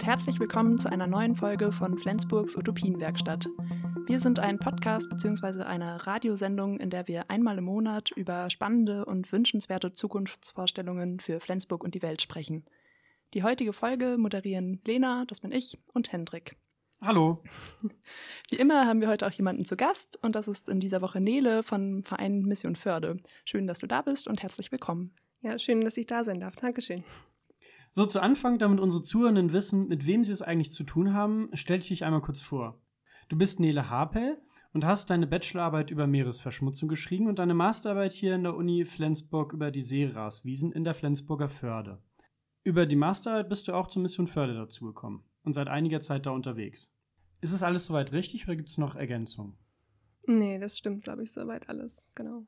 Und herzlich willkommen zu einer neuen Folge von Flensburgs Utopienwerkstatt. Wir sind ein Podcast bzw. eine Radiosendung, in der wir einmal im Monat über spannende und wünschenswerte Zukunftsvorstellungen für Flensburg und die Welt sprechen. Die heutige Folge moderieren Lena, das bin ich, und Hendrik. Hallo. Wie immer haben wir heute auch jemanden zu Gast und das ist in dieser Woche Nele vom Verein Mission Förde. Schön, dass du da bist und herzlich willkommen. Ja, schön, dass ich da sein darf. Dankeschön. So, zu Anfang, damit unsere Zuhörenden wissen, mit wem sie es eigentlich zu tun haben, stell dich einmal kurz vor. Du bist Nele Harpel und hast deine Bachelorarbeit über Meeresverschmutzung geschrieben und deine Masterarbeit hier in der Uni Flensburg über die Seegraswiesen in der Flensburger Förde. Über die Masterarbeit bist du auch zur Mission Förde dazugekommen und seit einiger Zeit da unterwegs. Ist es alles soweit richtig oder gibt es noch Ergänzungen? Nee, das stimmt, glaube ich, soweit alles, genau.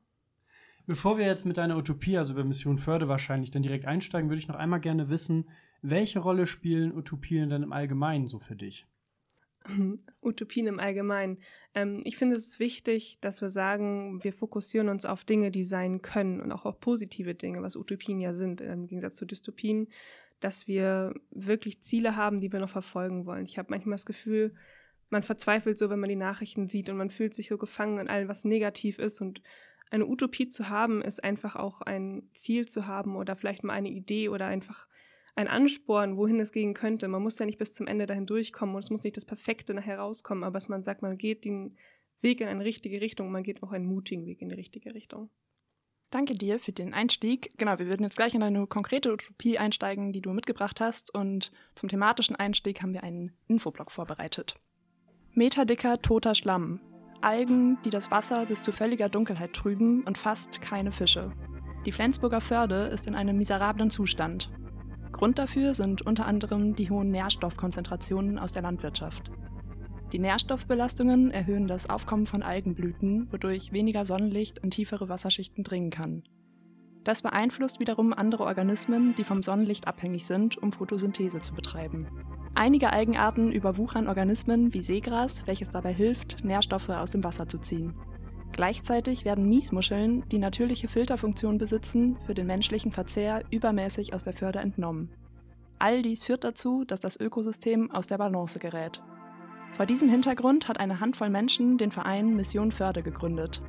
Bevor wir jetzt mit deiner Utopie, also über Mission Förde wahrscheinlich, dann direkt einsteigen, würde ich noch einmal gerne wissen, welche Rolle spielen Utopien denn im Allgemeinen so für dich? Utopien im Allgemeinen. Ähm, ich finde es wichtig, dass wir sagen, wir fokussieren uns auf Dinge, die sein können und auch auf positive Dinge, was Utopien ja sind, im Gegensatz zu Dystopien, dass wir wirklich Ziele haben, die wir noch verfolgen wollen. Ich habe manchmal das Gefühl, man verzweifelt so, wenn man die Nachrichten sieht und man fühlt sich so gefangen in allem, was negativ ist und eine Utopie zu haben, ist einfach auch ein Ziel zu haben oder vielleicht mal eine Idee oder einfach ein Ansporn, wohin es gehen könnte. Man muss ja nicht bis zum Ende dahin durchkommen und es muss nicht das Perfekte nachher rauskommen, aber dass man sagt, man geht den Weg in eine richtige Richtung, man geht auch einen mutigen Weg in die richtige Richtung. Danke dir für den Einstieg. Genau, wir würden jetzt gleich in eine konkrete Utopie einsteigen, die du mitgebracht hast. Und zum thematischen Einstieg haben wir einen Infoblock vorbereitet. Meterdicker toter Schlamm. Algen, die das Wasser bis zu völliger Dunkelheit trüben und fast keine Fische. Die Flensburger Förde ist in einem miserablen Zustand. Grund dafür sind unter anderem die hohen Nährstoffkonzentrationen aus der Landwirtschaft. Die Nährstoffbelastungen erhöhen das Aufkommen von Algenblüten, wodurch weniger Sonnenlicht in tiefere Wasserschichten dringen kann. Das beeinflusst wiederum andere Organismen, die vom Sonnenlicht abhängig sind, um Photosynthese zu betreiben. Einige Algenarten überwuchern Organismen wie Seegras, welches dabei hilft, Nährstoffe aus dem Wasser zu ziehen. Gleichzeitig werden Miesmuscheln, die natürliche Filterfunktion besitzen, für den menschlichen Verzehr übermäßig aus der Förde entnommen. All dies führt dazu, dass das Ökosystem aus der Balance gerät. Vor diesem Hintergrund hat eine Handvoll Menschen den Verein Mission Förde gegründet.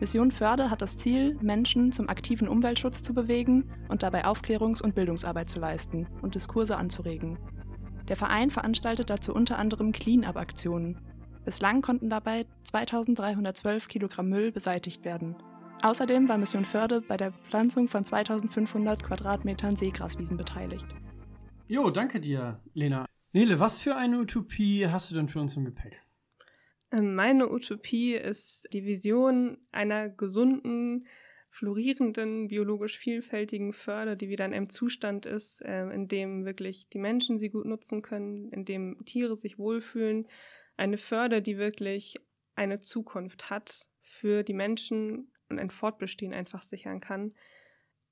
Mission Förde hat das Ziel, Menschen zum aktiven Umweltschutz zu bewegen und dabei Aufklärungs- und Bildungsarbeit zu leisten und Diskurse anzuregen. Der Verein veranstaltet dazu unter anderem Clean-up-Aktionen, Bislang konnten dabei 2312 Kilogramm Müll beseitigt werden. Außerdem war Mission Förde bei der Pflanzung von 2500 Quadratmetern Seegraswiesen beteiligt. Jo, danke dir, Lena. Nele, was für eine Utopie hast du denn für uns im Gepäck? Ähm, meine Utopie ist die Vision einer gesunden, florierenden, biologisch vielfältigen Förde, die wieder in einem Zustand ist, ähm, in dem wirklich die Menschen sie gut nutzen können, in dem Tiere sich wohlfühlen. Eine Förder, die wirklich eine Zukunft hat für die Menschen und ein Fortbestehen einfach sichern kann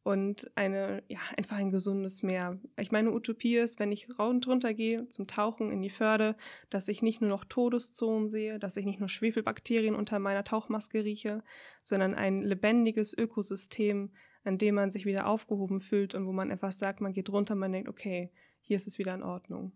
und eine, ja, einfach ein gesundes Meer. Ich meine, Utopie ist, wenn ich runter gehe zum Tauchen in die Förde, dass ich nicht nur noch Todeszonen sehe, dass ich nicht nur Schwefelbakterien unter meiner Tauchmaske rieche, sondern ein lebendiges Ökosystem, an dem man sich wieder aufgehoben fühlt und wo man einfach sagt, man geht runter, man denkt, okay, hier ist es wieder in Ordnung.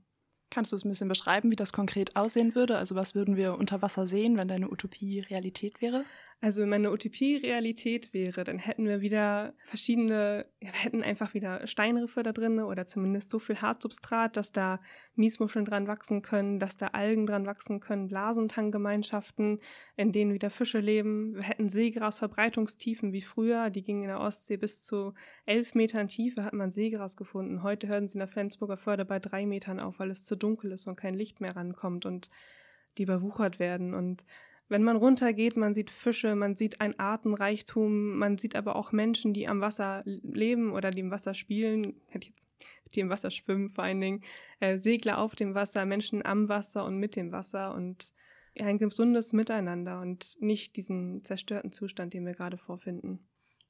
Kannst du es ein bisschen beschreiben, wie das konkret aussehen würde? Also was würden wir unter Wasser sehen, wenn deine Utopie Realität wäre? Also wenn eine Utopie Realität wäre, dann hätten wir wieder verschiedene, ja, wir hätten einfach wieder Steinriffe da drin oder zumindest so viel Hartsubstrat, dass da Miesmuscheln dran wachsen können, dass da Algen dran wachsen können, Blasentanggemeinschaften, in denen wieder Fische leben. Wir hätten Seegrasverbreitungstiefen wie früher, die gingen in der Ostsee bis zu elf Metern Tiefe, hat man Seegras gefunden. Heute hören sie in der Flensburger Förde bei drei Metern auf, weil es zu dunkel ist und kein Licht mehr rankommt und die überwuchert werden und wenn man runtergeht, man sieht Fische, man sieht ein Artenreichtum, man sieht aber auch Menschen, die am Wasser leben oder die im Wasser spielen, die im Wasser schwimmen vor allen Dingen, äh, Segler auf dem Wasser, Menschen am Wasser und mit dem Wasser und ein gesundes Miteinander und nicht diesen zerstörten Zustand, den wir gerade vorfinden.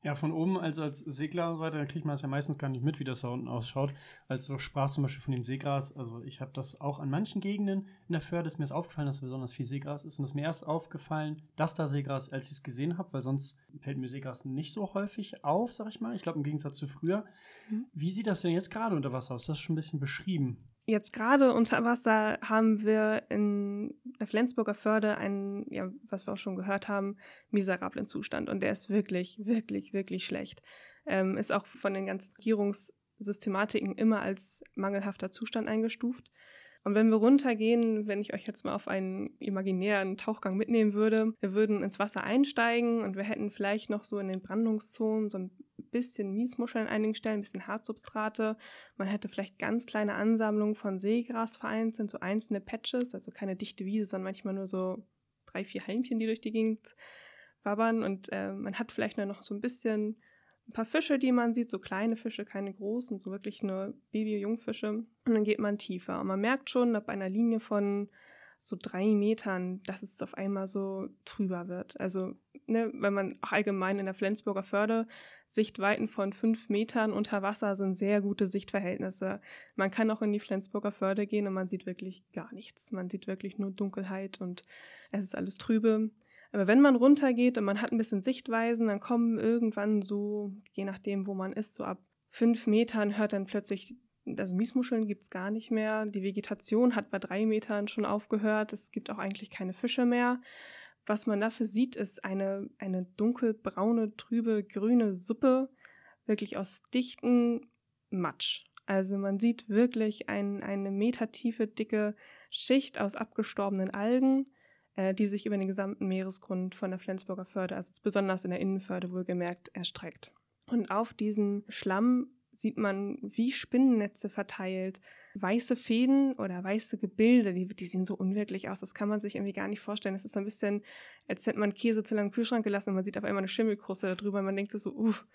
Ja, von oben, also als Segler und so weiter, da kriegt man es ja meistens gar nicht mit, wie das da unten ausschaut. Als du sprachst zum Beispiel von dem Seegras, also ich habe das auch an manchen Gegenden in der Förde, ist mir ist aufgefallen, dass besonders viel Seegras ist. Und es ist mir erst aufgefallen, dass da Seegras, als ich es gesehen habe, weil sonst fällt mir Seegras nicht so häufig auf, sag ich mal. Ich glaube, im Gegensatz zu früher. Mhm. Wie sieht das denn jetzt gerade unter Wasser aus? Das ist schon ein bisschen beschrieben. Jetzt gerade unter Wasser haben wir in der Flensburger Förde einen, ja, was wir auch schon gehört haben, miserablen Zustand. Und der ist wirklich, wirklich, wirklich schlecht. Ähm, ist auch von den ganzen Regierungssystematiken immer als mangelhafter Zustand eingestuft. Und wenn wir runtergehen, wenn ich euch jetzt mal auf einen imaginären Tauchgang mitnehmen würde, wir würden ins Wasser einsteigen und wir hätten vielleicht noch so in den Brandungszonen so ein bisschen Miesmuscheln an einigen Stellen, ein bisschen Hartsubstrate. Man hätte vielleicht ganz kleine Ansammlungen von Seegras vereinzelt, so einzelne Patches, also keine dichte Wiese, sondern manchmal nur so drei, vier Halmchen, die durch die Gegend wabbern. Und äh, man hat vielleicht nur noch so ein bisschen ein paar Fische, die man sieht, so kleine Fische, keine großen, so wirklich nur Baby-Jungfische. Und dann geht man tiefer. Und man merkt schon, ab einer Linie von so drei Metern, dass es auf einmal so trüber wird. Also, ne, wenn man allgemein in der Flensburger Förde Sichtweiten von fünf Metern unter Wasser sind sehr gute Sichtverhältnisse. Man kann auch in die Flensburger Förde gehen und man sieht wirklich gar nichts. Man sieht wirklich nur Dunkelheit und es ist alles trübe. Aber wenn man runtergeht und man hat ein bisschen Sichtweisen, dann kommen irgendwann so, je nachdem, wo man ist, so ab fünf Metern hört dann plötzlich, also Miesmuscheln gibt es gar nicht mehr. Die Vegetation hat bei drei Metern schon aufgehört. Es gibt auch eigentlich keine Fische mehr. Was man dafür sieht, ist eine, eine dunkelbraune, trübe, grüne Suppe, wirklich aus dichten Matsch. Also man sieht wirklich ein, eine metertiefe, dicke Schicht aus abgestorbenen Algen die sich über den gesamten Meeresgrund von der Flensburger Förde, also besonders in der Innenförde wohlgemerkt, erstreckt. Und auf diesem Schlamm sieht man wie Spinnennetze verteilt, weiße Fäden oder weiße Gebilde, die, die sehen so unwirklich aus, das kann man sich irgendwie gar nicht vorstellen. Es ist so ein bisschen, als hätte man Käse zu lange im Kühlschrank gelassen und man sieht auf einmal eine Schimmelkruste darüber und man denkt sich so, uff,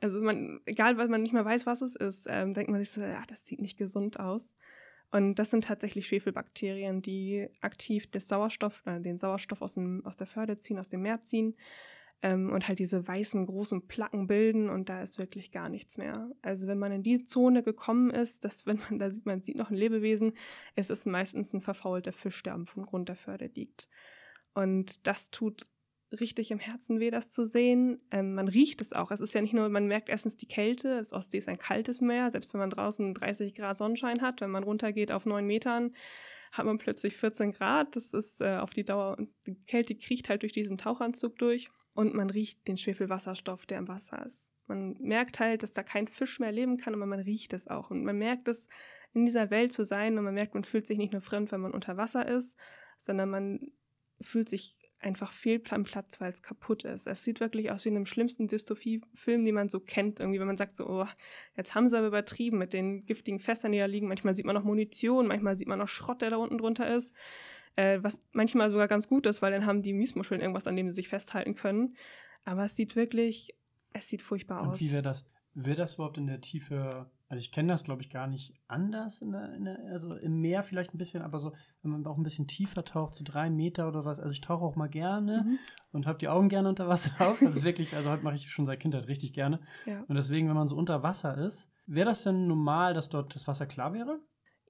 also man, egal, weil man nicht mehr weiß, was es ist, ähm, denkt man sich so, ja, das sieht nicht gesund aus. Und das sind tatsächlich Schwefelbakterien, die aktiv das Sauerstoff, äh, den Sauerstoff aus, dem, aus der Förde ziehen, aus dem Meer ziehen ähm, und halt diese weißen großen Placken bilden und da ist wirklich gar nichts mehr. Also wenn man in die Zone gekommen ist, dass wenn man da sieht, man sieht noch ein Lebewesen, es ist meistens ein verfaulter Fisch, der am Grund der Förde liegt. Und das tut richtig im Herzen weh, das zu sehen. Ähm, man riecht es auch. Es ist ja nicht nur, man merkt erstens die Kälte. Das Ostsee ist ein kaltes Meer. Selbst wenn man draußen 30 Grad Sonnenschein hat, wenn man runtergeht auf neun Metern, hat man plötzlich 14 Grad. Das ist äh, auf die Dauer, die Kälte kriecht halt durch diesen Tauchanzug durch. Und man riecht den Schwefelwasserstoff, der im Wasser ist. Man merkt halt, dass da kein Fisch mehr leben kann, aber man riecht es auch. Und man merkt es, in dieser Welt zu sein und man merkt, man fühlt sich nicht nur fremd, wenn man unter Wasser ist, sondern man fühlt sich einfach fehlt am Platz, weil es kaputt ist. Es sieht wirklich aus wie in einem schlimmsten Dystopie-Film, den man so kennt. Irgendwie, wenn man sagt so, oh, jetzt haben sie aber übertrieben mit den giftigen Fässern, die da liegen. Manchmal sieht man noch Munition, manchmal sieht man noch Schrott, der da unten drunter ist. Äh, was manchmal sogar ganz gut ist, weil dann haben die Miesmuscheln irgendwas, an dem sie sich festhalten können. Aber es sieht wirklich, es sieht furchtbar Und aus. Wie wäre das, wäre das überhaupt in der Tiefe also ich kenne das, glaube ich, gar nicht anders. In der, in der, also im Meer vielleicht ein bisschen, aber so, wenn man auch ein bisschen tiefer taucht, so drei Meter oder was. Also ich tauche auch mal gerne mhm. und habe die Augen gerne unter Wasser auf. Das ist wirklich, also heute mache ich schon seit Kindheit richtig gerne. Ja. Und deswegen, wenn man so unter Wasser ist, wäre das denn normal, dass dort das Wasser klar wäre?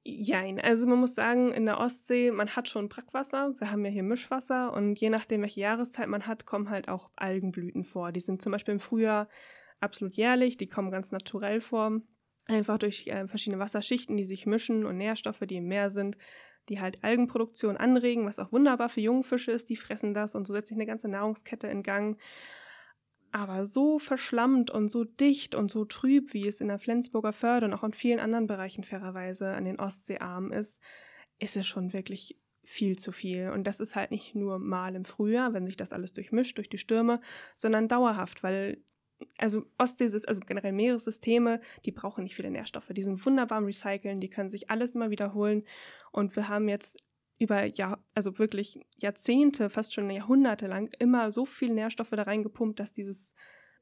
Jein, also man muss sagen, in der Ostsee, man hat schon Brackwasser, wir haben ja hier Mischwasser und je nachdem, welche Jahreszeit man hat, kommen halt auch Algenblüten vor. Die sind zum Beispiel im Frühjahr absolut jährlich, die kommen ganz naturell vor. Einfach durch äh, verschiedene Wasserschichten, die sich mischen und Nährstoffe, die im Meer sind, die halt Algenproduktion anregen, was auch wunderbar für Jungfische ist, die fressen das und so setzt sich eine ganze Nahrungskette in Gang. Aber so verschlammt und so dicht und so trüb, wie es in der Flensburger Förde und auch in vielen anderen Bereichen fairerweise an den Ostseearmen ist, ist es schon wirklich viel zu viel. Und das ist halt nicht nur mal im Frühjahr, wenn sich das alles durchmischt durch die Stürme, sondern dauerhaft, weil also Ostsee, also generell Meeressysteme, die brauchen nicht viele Nährstoffe. Die sind wunderbar im Recyceln, die können sich alles immer wiederholen. Und wir haben jetzt über Jahr, also wirklich Jahrzehnte, fast schon Jahrhunderte lang immer so viel Nährstoffe da reingepumpt, dass dieses,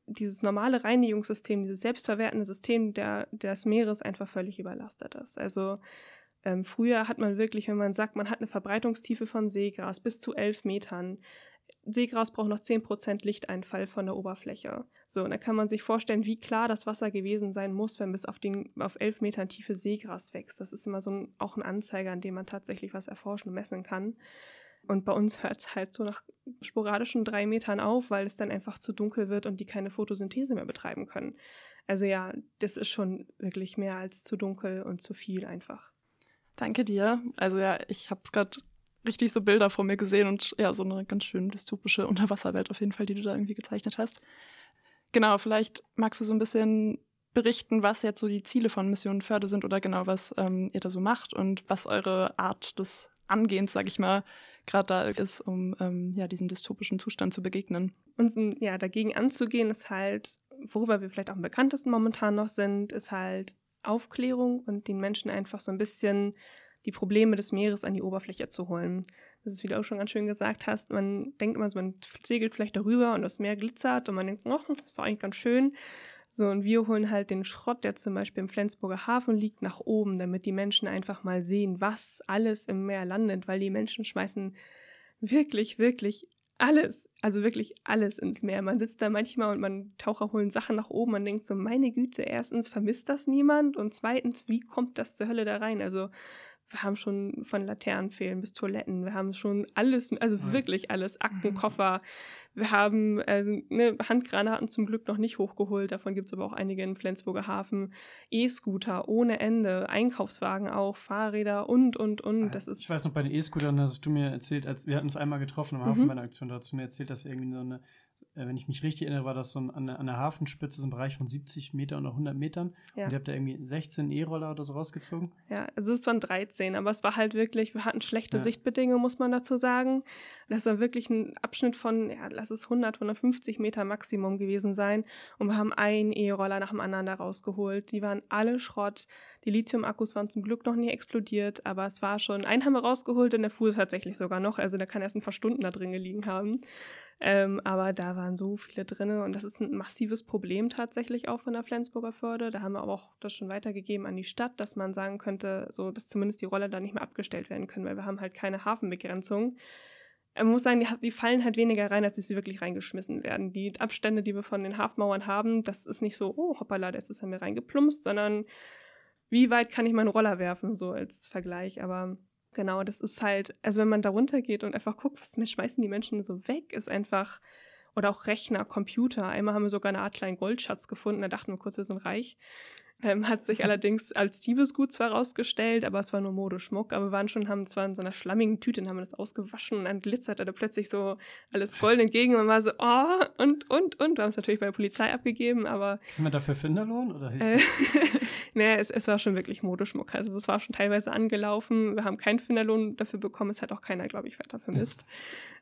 dieses normale Reinigungssystem, dieses selbstverwertende System der, des Meeres einfach völlig überlastet ist. Also ähm, früher hat man wirklich, wenn man sagt, man hat eine Verbreitungstiefe von Seegras bis zu elf Metern, Seegras braucht noch 10% Lichteinfall von der Oberfläche. So, und da kann man sich vorstellen, wie klar das Wasser gewesen sein muss, wenn bis auf, den, auf 11 Metern Tiefe Seegras wächst. Das ist immer so ein, auch ein Anzeiger, an dem man tatsächlich was erforschen und messen kann. Und bei uns hört es halt so nach sporadischen drei Metern auf, weil es dann einfach zu dunkel wird und die keine Photosynthese mehr betreiben können. Also ja, das ist schon wirklich mehr als zu dunkel und zu viel einfach. Danke dir. Also ja, ich habe es gerade richtig so Bilder vor mir gesehen und ja, so eine ganz schön dystopische Unterwasserwelt auf jeden Fall, die du da irgendwie gezeichnet hast. Genau, vielleicht magst du so ein bisschen berichten, was jetzt so die Ziele von Mission Förde sind oder genau was ähm, ihr da so macht und was eure Art des Angehens, sag ich mal, gerade da ist, um ähm, ja, diesem dystopischen Zustand zu begegnen. Uns ja, dagegen anzugehen, ist halt, worüber wir vielleicht auch am bekanntesten momentan noch sind, ist halt Aufklärung und den Menschen einfach so ein bisschen die Probleme des Meeres an die Oberfläche zu holen. Das ist, wie du auch schon ganz schön gesagt hast, man denkt immer so, man segelt vielleicht darüber und das Meer glitzert und man denkt, oh, das ist doch eigentlich ganz schön. So, und wir holen halt den Schrott, der zum Beispiel im Flensburger Hafen liegt, nach oben, damit die Menschen einfach mal sehen, was alles im Meer landet, weil die Menschen schmeißen wirklich, wirklich alles, also wirklich alles ins Meer. Man sitzt da manchmal und man Taucher holen Sachen nach oben. Man denkt so, meine Güte, erstens vermisst das niemand und zweitens, wie kommt das zur Hölle da rein? Also wir haben schon von Laternenfehlen bis Toiletten, wir haben schon alles, also ja. wirklich alles, Aktenkoffer. Mhm. Wir haben äh, ne, Handgranaten zum Glück noch nicht hochgeholt, davon gibt es aber auch einige im Flensburger Hafen. E-Scooter ohne Ende, Einkaufswagen auch, Fahrräder und, und, und. Das ist ich weiß noch, bei den E-Scootern hast du mir erzählt, als wir hatten uns einmal getroffen Hafen mhm. bei einer Aktion, da hast du mir erzählt, dass irgendwie so eine wenn ich mich richtig erinnere, war das so an, an der Hafenspitze so ein Bereich von 70 Metern oder 100 Metern. Ja. Und ihr habt da irgendwie 16 E-Roller oder so rausgezogen? Ja, also es waren 13, aber es war halt wirklich, wir hatten schlechte ja. Sichtbedingungen, muss man dazu sagen. Das war wirklich ein Abschnitt von, ja, lass es 100, 150 Meter Maximum gewesen sein. Und wir haben einen E-Roller nach dem anderen da rausgeholt. Die waren alle Schrott. Die Lithium-Akkus waren zum Glück noch nie explodiert, aber es war schon, einen haben wir rausgeholt und der fuhr tatsächlich sogar noch. Also der kann erst ein paar Stunden da drin gelegen haben. Ähm, aber da waren so viele drin und das ist ein massives Problem tatsächlich auch von der Flensburger Förde. Da haben wir aber auch das schon weitergegeben an die Stadt, dass man sagen könnte, so dass zumindest die Roller da nicht mehr abgestellt werden können, weil wir haben halt keine Hafenbegrenzung. Man muss sagen, die, die, fallen halt weniger rein, als sie wirklich reingeschmissen werden. Die Abstände, die wir von den Hafenmauern haben, das ist nicht so, oh hoppala, jetzt ist er mir reingeplumpst, sondern wie weit kann ich meinen Roller werfen, so als Vergleich. Aber Genau, das ist halt, also wenn man da runtergeht und einfach guckt, was schmeißen die Menschen so weg, ist einfach, oder auch Rechner, Computer. Einmal haben wir sogar eine Art kleinen Goldschatz gefunden, da dachten wir kurz, wir sind reich. Ähm, hat sich allerdings als Diebesgut zwar rausgestellt, aber es war nur Modeschmuck. Aber wir waren schon, haben zwar in so einer schlammigen Tüte und haben das ausgewaschen und dann glitzerte da plötzlich so alles gold entgegen. Und man war so, oh, und, und, und. Wir haben es natürlich bei der Polizei abgegeben, aber. Kann man dafür Finderlohn oder äh, naja, es, es war schon wirklich Modeschmuck. Also es war schon teilweise angelaufen. Wir haben keinen Finderlohn dafür bekommen. Es hat auch keiner, glaube ich, weiter vermisst.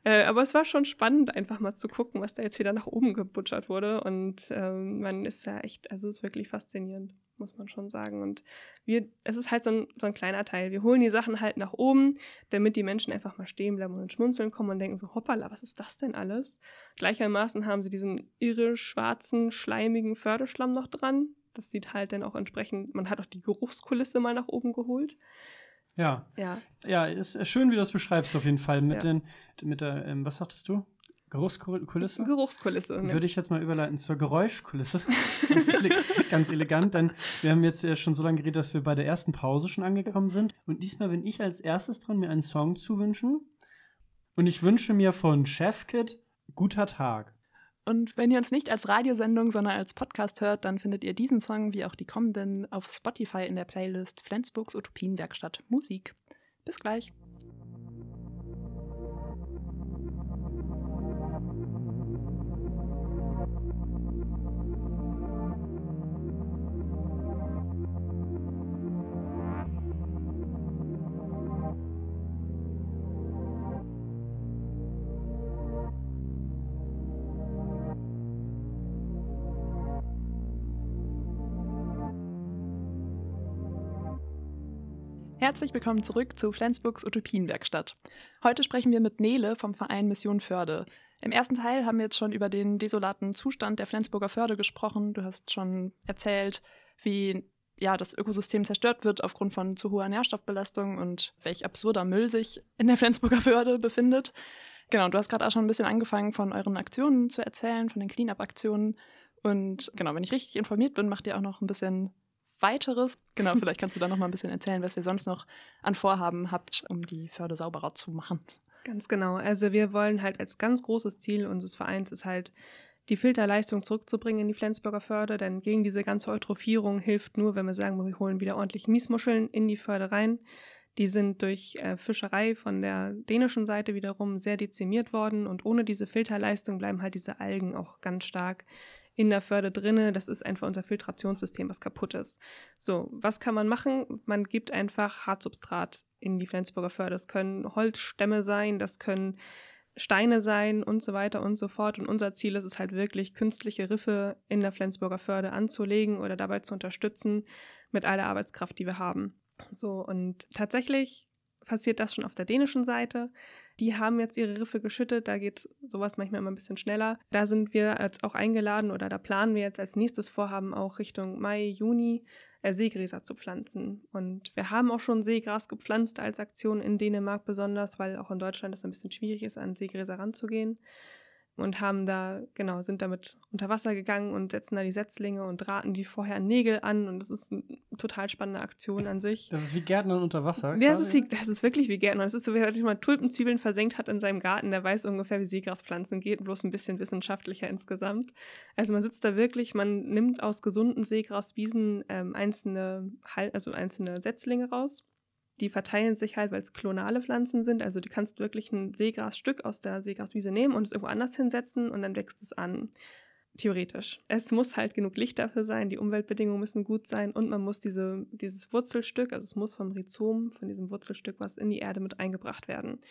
äh, aber es war schon spannend, einfach mal zu gucken, was da jetzt wieder nach oben gebutschert wurde. Und ähm, man ist ja echt, also es ist wirklich faszinierend muss man schon sagen. Und wir, es ist halt so ein, so ein kleiner Teil. Wir holen die Sachen halt nach oben, damit die Menschen einfach mal stehen bleiben und schmunzeln kommen und denken so, hoppala, was ist das denn alles? Gleichermaßen haben sie diesen irre schwarzen, schleimigen Förderschlamm noch dran. Das sieht halt dann auch entsprechend, man hat auch die Geruchskulisse mal nach oben geholt. Ja. Ja. Ja, ist schön, wie du das beschreibst, auf jeden Fall. Mit, ja. den, mit der, ähm, was sagtest du? Geruchskulisse? Geruchskulisse. Ne? Würde ich jetzt mal überleiten zur Geräuschkulisse. ganz, ele ganz, elegant, denn wir haben jetzt ja schon so lange geredet, dass wir bei der ersten Pause schon angekommen sind. Und diesmal bin ich als erstes dran, mir einen Song zu wünschen. Und ich wünsche mir von Chefkit Guter Tag. Und wenn ihr uns nicht als Radiosendung, sondern als Podcast hört, dann findet ihr diesen Song wie auch die kommenden auf Spotify in der Playlist Flensburgs Utopienwerkstatt Musik. Bis gleich. Herzlich willkommen zurück zu Flensburgs Utopienwerkstatt. Heute sprechen wir mit Nele vom Verein Mission Förde. Im ersten Teil haben wir jetzt schon über den desolaten Zustand der Flensburger Förde gesprochen. Du hast schon erzählt, wie ja, das Ökosystem zerstört wird aufgrund von zu hoher Nährstoffbelastung und welch absurder Müll sich in der Flensburger Förde befindet. Genau, du hast gerade auch schon ein bisschen angefangen, von euren Aktionen zu erzählen, von den Cleanup-Aktionen. Und genau, wenn ich richtig informiert bin, macht ihr auch noch ein bisschen weiteres. Genau, vielleicht kannst du da noch mal ein bisschen erzählen, was ihr sonst noch an Vorhaben habt, um die Förde sauberer zu machen. Ganz genau. Also wir wollen halt als ganz großes Ziel unseres Vereins ist halt die Filterleistung zurückzubringen in die Flensburger Förde, denn gegen diese ganze Eutrophierung hilft nur, wenn wir sagen, wir holen wieder ordentlich Miesmuscheln in die Förde rein. Die sind durch äh, Fischerei von der dänischen Seite wiederum sehr dezimiert worden und ohne diese Filterleistung bleiben halt diese Algen auch ganz stark in der Förde drinne. Das ist einfach unser Filtrationssystem, was kaputt ist. So, was kann man machen? Man gibt einfach Hartsubstrat in die Flensburger Förde. Das können Holzstämme sein, das können Steine sein und so weiter und so fort. Und unser Ziel ist es halt wirklich, künstliche Riffe in der Flensburger Förde anzulegen oder dabei zu unterstützen mit all der Arbeitskraft, die wir haben. So, und tatsächlich passiert das schon auf der dänischen Seite. Die haben jetzt ihre Riffe geschüttet, da geht sowas manchmal immer ein bisschen schneller. Da sind wir jetzt auch eingeladen oder da planen wir jetzt als nächstes Vorhaben auch Richtung Mai, Juni äh, Seegräser zu pflanzen. Und wir haben auch schon Seegras gepflanzt als Aktion in Dänemark besonders, weil auch in Deutschland es ein bisschen schwierig ist, an Seegräser ranzugehen und haben da, genau, sind damit unter Wasser gegangen und setzen da die Setzlinge und draten die vorher Nägel an und das ist eine total spannende Aktion an sich. Das ist wie Gärtnern unter Wasser. Ja, das ist, wie, das ist wirklich wie Gärtnern. Das ist so, wie jemand Tulpenzwiebeln versenkt hat in seinem Garten, der weiß ungefähr, wie Seegraspflanzen geht, bloß ein bisschen wissenschaftlicher insgesamt. Also man sitzt da wirklich, man nimmt aus gesunden Seegraswiesen ähm, einzelne, also einzelne Setzlinge raus die verteilen sich halt, weil es klonale Pflanzen sind. Also du kannst wirklich ein Seegrasstück aus der Seegraswiese nehmen und es irgendwo anders hinsetzen und dann wächst es an. Theoretisch. Es muss halt genug Licht dafür sein, die Umweltbedingungen müssen gut sein und man muss diese, dieses Wurzelstück, also es muss vom Rhizom, von diesem Wurzelstück was in die Erde mit eingebracht werden.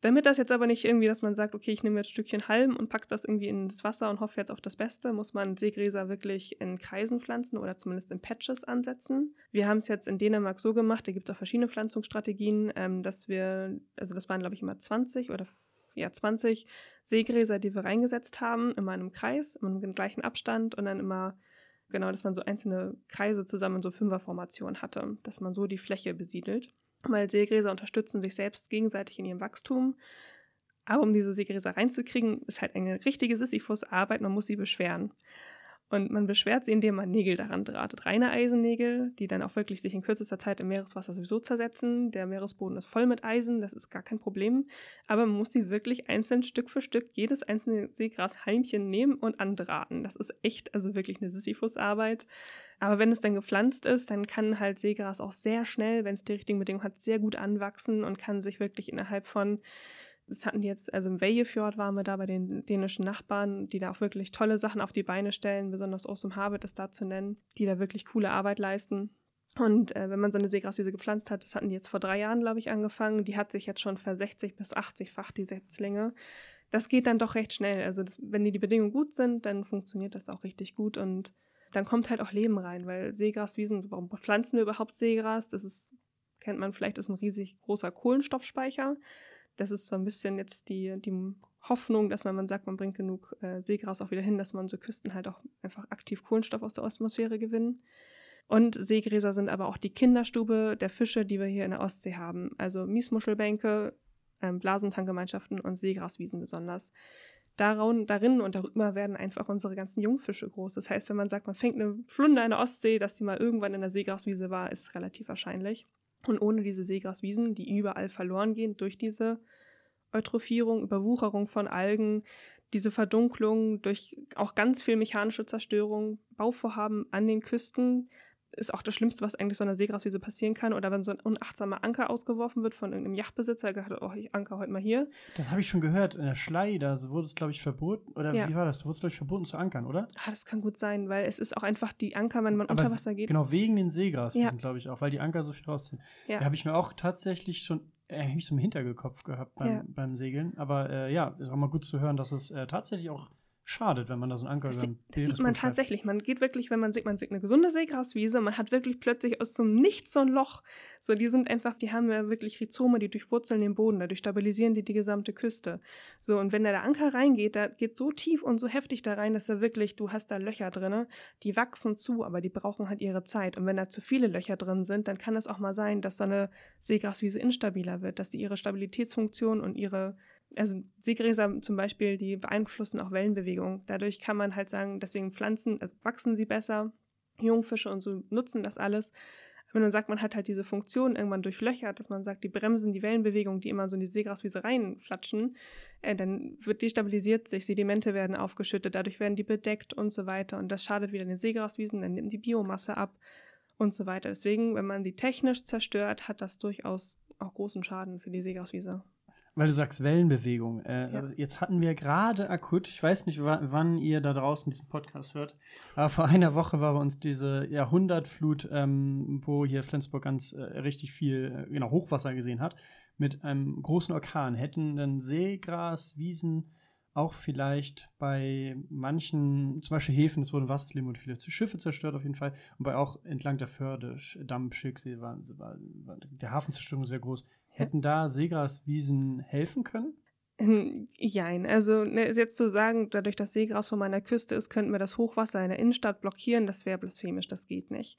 Damit das jetzt aber nicht irgendwie, dass man sagt, okay, ich nehme jetzt ein Stückchen Halm und packe das irgendwie ins Wasser und hoffe jetzt auf das Beste, muss man Seegräser wirklich in Kreisen pflanzen oder zumindest in Patches ansetzen. Wir haben es jetzt in Dänemark so gemacht, da gibt es auch verschiedene Pflanzungsstrategien, ähm, dass wir, also das waren glaube ich immer 20 oder ja 20 Seegräser, die wir reingesetzt haben, immer in einem Kreis, immer im gleichen Abstand und dann immer genau, dass man so einzelne Kreise zusammen in so Fünferformation hatte, dass man so die Fläche besiedelt weil Seegräser unterstützen sich selbst gegenseitig in ihrem Wachstum. Aber um diese Seegräser reinzukriegen, ist halt eine richtige Sisyphus-Arbeit, man muss sie beschweren. Und man beschwert sie, indem man Nägel daran drahtet. Reine Eisennägel, die dann auch wirklich sich in kürzester Zeit im Meereswasser sowieso zersetzen. Der Meeresboden ist voll mit Eisen, das ist gar kein Problem. Aber man muss sie wirklich einzeln Stück für Stück, jedes einzelne Seegrashalmchen nehmen und andrahten. Das ist echt, also wirklich eine Sisyphus-Arbeit. Aber wenn es dann gepflanzt ist, dann kann halt Seegras auch sehr schnell, wenn es die richtigen Bedingungen hat, sehr gut anwachsen und kann sich wirklich innerhalb von das hatten jetzt, also im Wejefjord waren wir da bei den dänischen Nachbarn, die da auch wirklich tolle Sachen auf die Beine stellen, besonders Awesome Harvard ist da zu nennen, die da wirklich coole Arbeit leisten. Und äh, wenn man so eine Seegraswiese gepflanzt hat, das hatten die jetzt vor drei Jahren, glaube ich, angefangen, die hat sich jetzt schon ver 60 bis 80-fach, die Setzlinge. Das geht dann doch recht schnell. Also das, wenn die, die Bedingungen gut sind, dann funktioniert das auch richtig gut und dann kommt halt auch Leben rein, weil Seegraswiesen, warum pflanzen wir überhaupt Seegras? Das ist, kennt man vielleicht, ist ein riesig großer Kohlenstoffspeicher. Das ist so ein bisschen jetzt die, die Hoffnung, dass man, man sagt, man bringt genug äh, Seegras auch wieder hin, dass man so Küsten halt auch einfach aktiv Kohlenstoff aus der Atmosphäre gewinnen. Und Seegräser sind aber auch die Kinderstube der Fische, die wir hier in der Ostsee haben. Also Miesmuschelbänke, ähm, Blasentankgemeinschaften und Seegraswiesen besonders. Darin, darin und darüber werden einfach unsere ganzen Jungfische groß. Das heißt, wenn man sagt, man fängt eine Flunder in der Ostsee, dass die mal irgendwann in der Seegraswiese war, ist relativ wahrscheinlich. Und ohne diese Seegraswiesen, die überall verloren gehen durch diese Eutrophierung, Überwucherung von Algen, diese Verdunklung, durch auch ganz viel mechanische Zerstörung, Bauvorhaben an den Küsten, ist auch das Schlimmste, was eigentlich so einer Seegraswiese passieren kann. Oder wenn so ein unachtsamer Anker ausgeworfen wird von irgendeinem Yachtbesitzer, der gesagt oh, ich anker heute mal hier. Das habe ich schon gehört. In der Schlei, da wurde es, glaube ich, verboten. Oder ja. wie war das? Da wurde es, glaube ich, verboten zu ankern, oder? Ah, das kann gut sein, weil es ist auch einfach die Anker, wenn man Aber unter Wasser geht. Genau, wegen den Seegraswiesen, ja. glaube ich auch, weil die Anker so viel rausziehen. Ja. Da habe ich mir auch tatsächlich schon eigentlich so im Hinterkopf gehabt beim, beim Segeln. Aber äh, ja, ist auch mal gut zu hören, dass es äh, tatsächlich auch schadet, wenn man da so einen Anker das, das sieht man tatsächlich. Man geht wirklich, wenn man sieht, man sieht eine gesunde Seegraswiese, man hat wirklich plötzlich aus so einem Nichts so ein Loch. So, die sind einfach, die haben ja wirklich Rhizome, die durchwurzeln den Boden, dadurch stabilisieren die die gesamte Küste. So, und wenn da der Anker reingeht, da geht so tief und so heftig da rein, dass da wirklich, du hast da Löcher drin, die wachsen zu, aber die brauchen halt ihre Zeit. Und wenn da zu viele Löcher drin sind, dann kann es auch mal sein, dass so eine Seegraswiese instabiler wird, dass die ihre Stabilitätsfunktion und ihre also Seegräser zum Beispiel, die beeinflussen auch Wellenbewegung. Dadurch kann man halt sagen, deswegen Pflanzen, also wachsen sie besser, Jungfische und so nutzen das alles. Wenn man sagt, man hat halt diese Funktion irgendwann durchlöchert, dass man sagt, die bremsen die Wellenbewegung, die immer so in die Seegraswiese reinflatschen, äh, dann wird destabilisiert sich, Sedimente werden aufgeschüttet, dadurch werden die bedeckt und so weiter. Und das schadet wieder den Seegraswiesen, dann nimmt die Biomasse ab und so weiter. Deswegen, wenn man sie technisch zerstört, hat das durchaus auch großen Schaden für die Seegraswiese. Weil du sagst Wellenbewegung. Äh, ja. Jetzt hatten wir gerade akut, ich weiß nicht, wann ihr da draußen diesen Podcast hört, aber vor einer Woche war bei uns diese Jahrhundertflut, ähm, wo hier Flensburg ganz äh, richtig viel äh, genau, Hochwasser gesehen hat, mit einem großen Orkan. Hätten dann Seegras, Wiesen auch vielleicht bei manchen, zum Beispiel Häfen, es wurden Wasserleben und viele Schiffe zerstört auf jeden Fall. Und bei auch entlang der Förde, Damm, Schicksee, war, war, war der Hafenzerstörung sehr groß. Hätten da Seegraswiesen helfen können? Ähm, jein, also ne, jetzt zu sagen, dadurch, dass Seegras von meiner Küste ist, könnten wir das Hochwasser in der Innenstadt blockieren, das wäre blasphemisch, das geht nicht.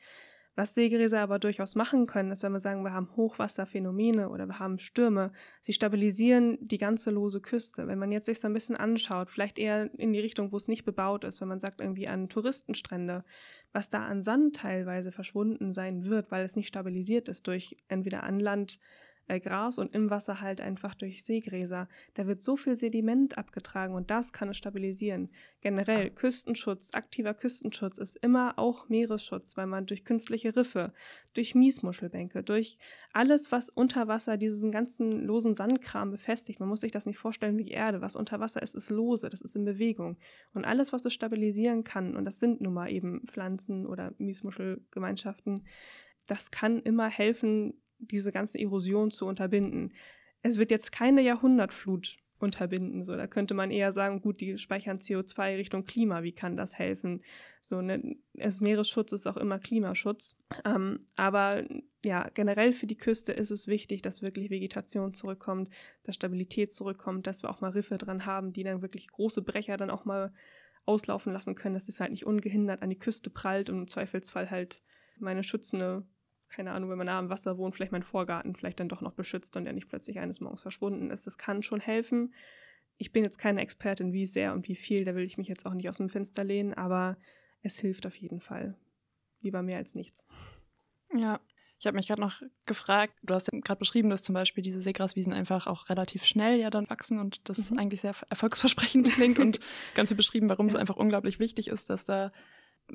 Was Seegräser aber durchaus machen können, ist, wenn wir sagen, wir haben Hochwasserphänomene oder wir haben Stürme, sie stabilisieren die ganze lose Küste. Wenn man jetzt sich so ein bisschen anschaut, vielleicht eher in die Richtung, wo es nicht bebaut ist, wenn man sagt irgendwie an Touristenstrände, was da an Sand teilweise verschwunden sein wird, weil es nicht stabilisiert ist durch entweder Anland, äh, Gras und im Wasser halt einfach durch Seegräser. Da wird so viel Sediment abgetragen und das kann es stabilisieren. Generell Küstenschutz, aktiver Küstenschutz ist immer auch Meeresschutz, weil man durch künstliche Riffe, durch Miesmuschelbänke, durch alles, was unter Wasser diesen ganzen losen Sandkram befestigt, man muss sich das nicht vorstellen wie Erde, was unter Wasser ist, ist lose, das ist in Bewegung. Und alles, was es stabilisieren kann, und das sind nun mal eben Pflanzen oder Miesmuschelgemeinschaften, das kann immer helfen, diese ganze Erosion zu unterbinden. Es wird jetzt keine Jahrhundertflut unterbinden. So, da könnte man eher sagen, gut, die speichern CO2 Richtung Klima, wie kann das helfen? So, ne, es Meeresschutz ist auch immer Klimaschutz. Ähm, aber ja, generell für die Küste ist es wichtig, dass wirklich Vegetation zurückkommt, dass Stabilität zurückkommt, dass wir auch mal Riffe dran haben, die dann wirklich große Brecher dann auch mal auslaufen lassen können, dass es halt nicht ungehindert an die Küste prallt und im Zweifelsfall halt meine schützende keine Ahnung, wenn man nah am Wasser wohnt, vielleicht mein Vorgarten vielleicht dann doch noch beschützt und der nicht plötzlich eines Morgens verschwunden ist. Das kann schon helfen. Ich bin jetzt keine Expertin, wie sehr und wie viel, da will ich mich jetzt auch nicht aus dem Fenster lehnen, aber es hilft auf jeden Fall. Lieber mehr als nichts. Ja, ich habe mich gerade noch gefragt, du hast ja gerade beschrieben, dass zum Beispiel diese Seegraswiesen einfach auch relativ schnell ja dann wachsen und das mhm. eigentlich sehr erfolgsversprechend klingt und ganz viel beschrieben, warum ja. es einfach unglaublich wichtig ist, dass da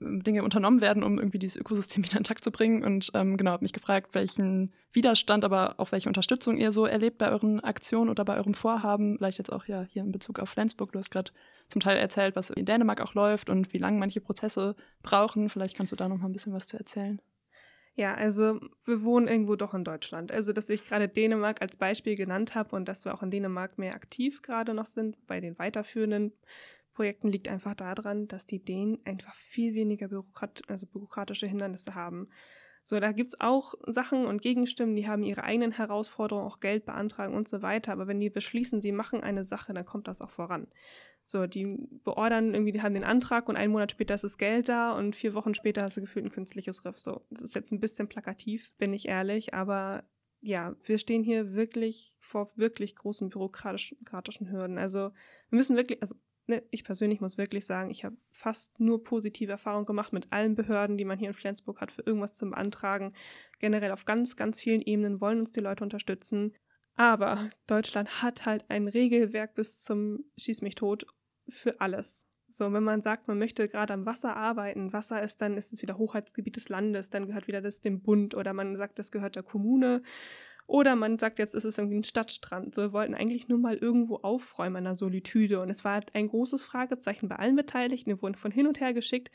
Dinge unternommen werden, um irgendwie dieses Ökosystem wieder intakt zu bringen. Und ähm, genau, habe mich gefragt, welchen Widerstand, aber auch welche Unterstützung ihr so erlebt bei euren Aktionen oder bei eurem Vorhaben. Vielleicht jetzt auch ja hier in Bezug auf Flensburg. Du hast gerade zum Teil erzählt, was in Dänemark auch läuft und wie lange manche Prozesse brauchen. Vielleicht kannst du da noch mal ein bisschen was zu erzählen. Ja, also wir wohnen irgendwo doch in Deutschland. Also, dass ich gerade Dänemark als Beispiel genannt habe und dass wir auch in Dänemark mehr aktiv gerade noch sind bei den weiterführenden Projekten liegt einfach daran, dass die Dänen einfach viel weniger Bürokrat also bürokratische Hindernisse haben. So, da gibt es auch Sachen und Gegenstimmen, die haben ihre eigenen Herausforderungen, auch Geld beantragen und so weiter. Aber wenn die beschließen, sie machen eine Sache, dann kommt das auch voran. So, die beordern irgendwie, die haben den Antrag und einen Monat später ist das Geld da und vier Wochen später hast du gefühlt ein künstliches Riff. So, das ist jetzt ein bisschen plakativ, bin ich ehrlich, aber ja, wir stehen hier wirklich vor wirklich großen bürokratischen Hürden. Also wir müssen wirklich, also ne, ich persönlich muss wirklich sagen, ich habe fast nur positive Erfahrungen gemacht mit allen Behörden, die man hier in Flensburg hat, für irgendwas zum Beantragen. Generell auf ganz, ganz vielen Ebenen wollen uns die Leute unterstützen. Aber Deutschland hat halt ein Regelwerk bis zum Schieß mich tot für alles. So, wenn man sagt, man möchte gerade am Wasser arbeiten, Wasser ist dann, ist es wieder Hoheitsgebiet des Landes, dann gehört wieder das dem Bund oder man sagt, das gehört der Kommune oder man sagt, jetzt ist es irgendwie ein Stadtstrand. So, wir wollten eigentlich nur mal irgendwo aufräumen an der Solitude. Und es war ein großes Fragezeichen bei allen Beteiligten. Wir wurden von hin und her geschickt,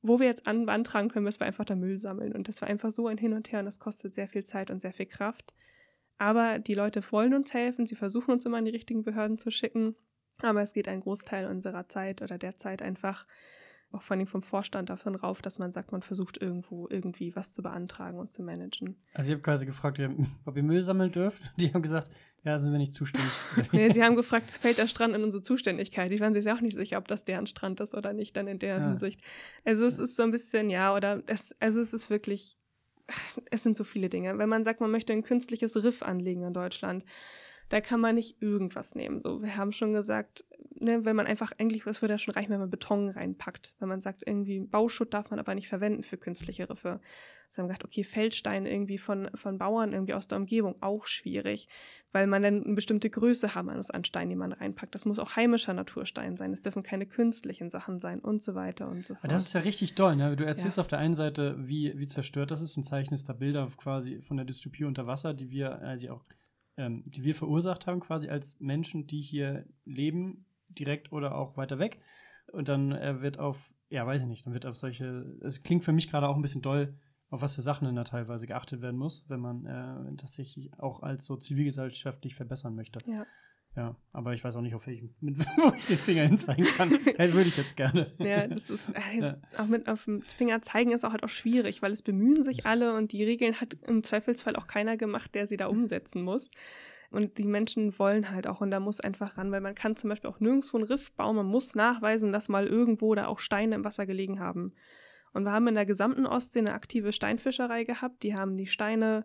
wo wir jetzt an, beantragen können, müssen wir einfach da Müll sammeln. Und das war einfach so ein Hin und Her und das kostet sehr viel Zeit und sehr viel Kraft. Aber die Leute wollen uns helfen, sie versuchen uns immer an die richtigen Behörden zu schicken. Aber es geht ein Großteil unserer Zeit oder der Zeit einfach auch vor allem vom Vorstand davon rauf, dass man sagt, man versucht irgendwo irgendwie was zu beantragen und zu managen. Also ich habe quasi gefragt, ob ihr Müll sammeln dürft. Die haben gesagt, ja, sind wir nicht zuständig. nee, sie haben gefragt, fällt der Strand in unsere Zuständigkeit? Ich waren sich auch nicht sicher, ob das deren Strand ist oder nicht, dann in der ja. Hinsicht. Also es ist so ein bisschen, ja, oder es, also es ist wirklich, es sind so viele Dinge. Wenn man sagt, man möchte ein künstliches Riff anlegen in Deutschland, Da kann man nicht irgendwas nehmen. So, wir haben schon gesagt, ne, wenn man einfach, eigentlich, was würde ja schon reichen, wenn man Beton reinpackt. Wenn man sagt, irgendwie Bauschutt darf man aber nicht verwenden für künstliche Riffe. Also haben wir gedacht, okay, Feldsteine irgendwie von, von Bauern irgendwie aus der Umgebung, auch schwierig, weil man dann eine bestimmte Größe haben muss an Steinen, die man reinpackt. Das muss auch heimischer Naturstein sein. Es dürfen keine künstlichen Sachen sein und so weiter und so fort. Das ist ja richtig toll. Ne? Du erzählst ja. auf der einen Seite, wie, wie zerstört das ist und zeichnest da Bilder quasi von der Dystopie unter Wasser, die wir, also auch, ähm, die wir verursacht haben, quasi als Menschen, die hier leben, direkt oder auch weiter weg. Und dann äh, wird auf, ja, weiß ich nicht, dann wird auf solche, es klingt für mich gerade auch ein bisschen doll, auf was für Sachen denn da teilweise geachtet werden muss, wenn man äh, tatsächlich auch als so zivilgesellschaftlich verbessern möchte. Ja. Ja, aber ich weiß auch nicht, auf welchem, mit, wo ich den Finger hinzeigen kann. ja, würde ich jetzt gerne. Ja, das ist, äh, ja. auch mit auf dem Finger zeigen ist auch halt auch schwierig, weil es bemühen sich alle und die Regeln hat im Zweifelsfall auch keiner gemacht, der sie da umsetzen muss. Und die Menschen wollen halt auch und da muss einfach ran, weil man kann zum Beispiel auch nirgendwo einen Riff bauen. Man muss nachweisen, dass mal irgendwo da auch Steine im Wasser gelegen haben. Und wir haben in der gesamten Ostsee eine aktive Steinfischerei gehabt. Die haben die Steine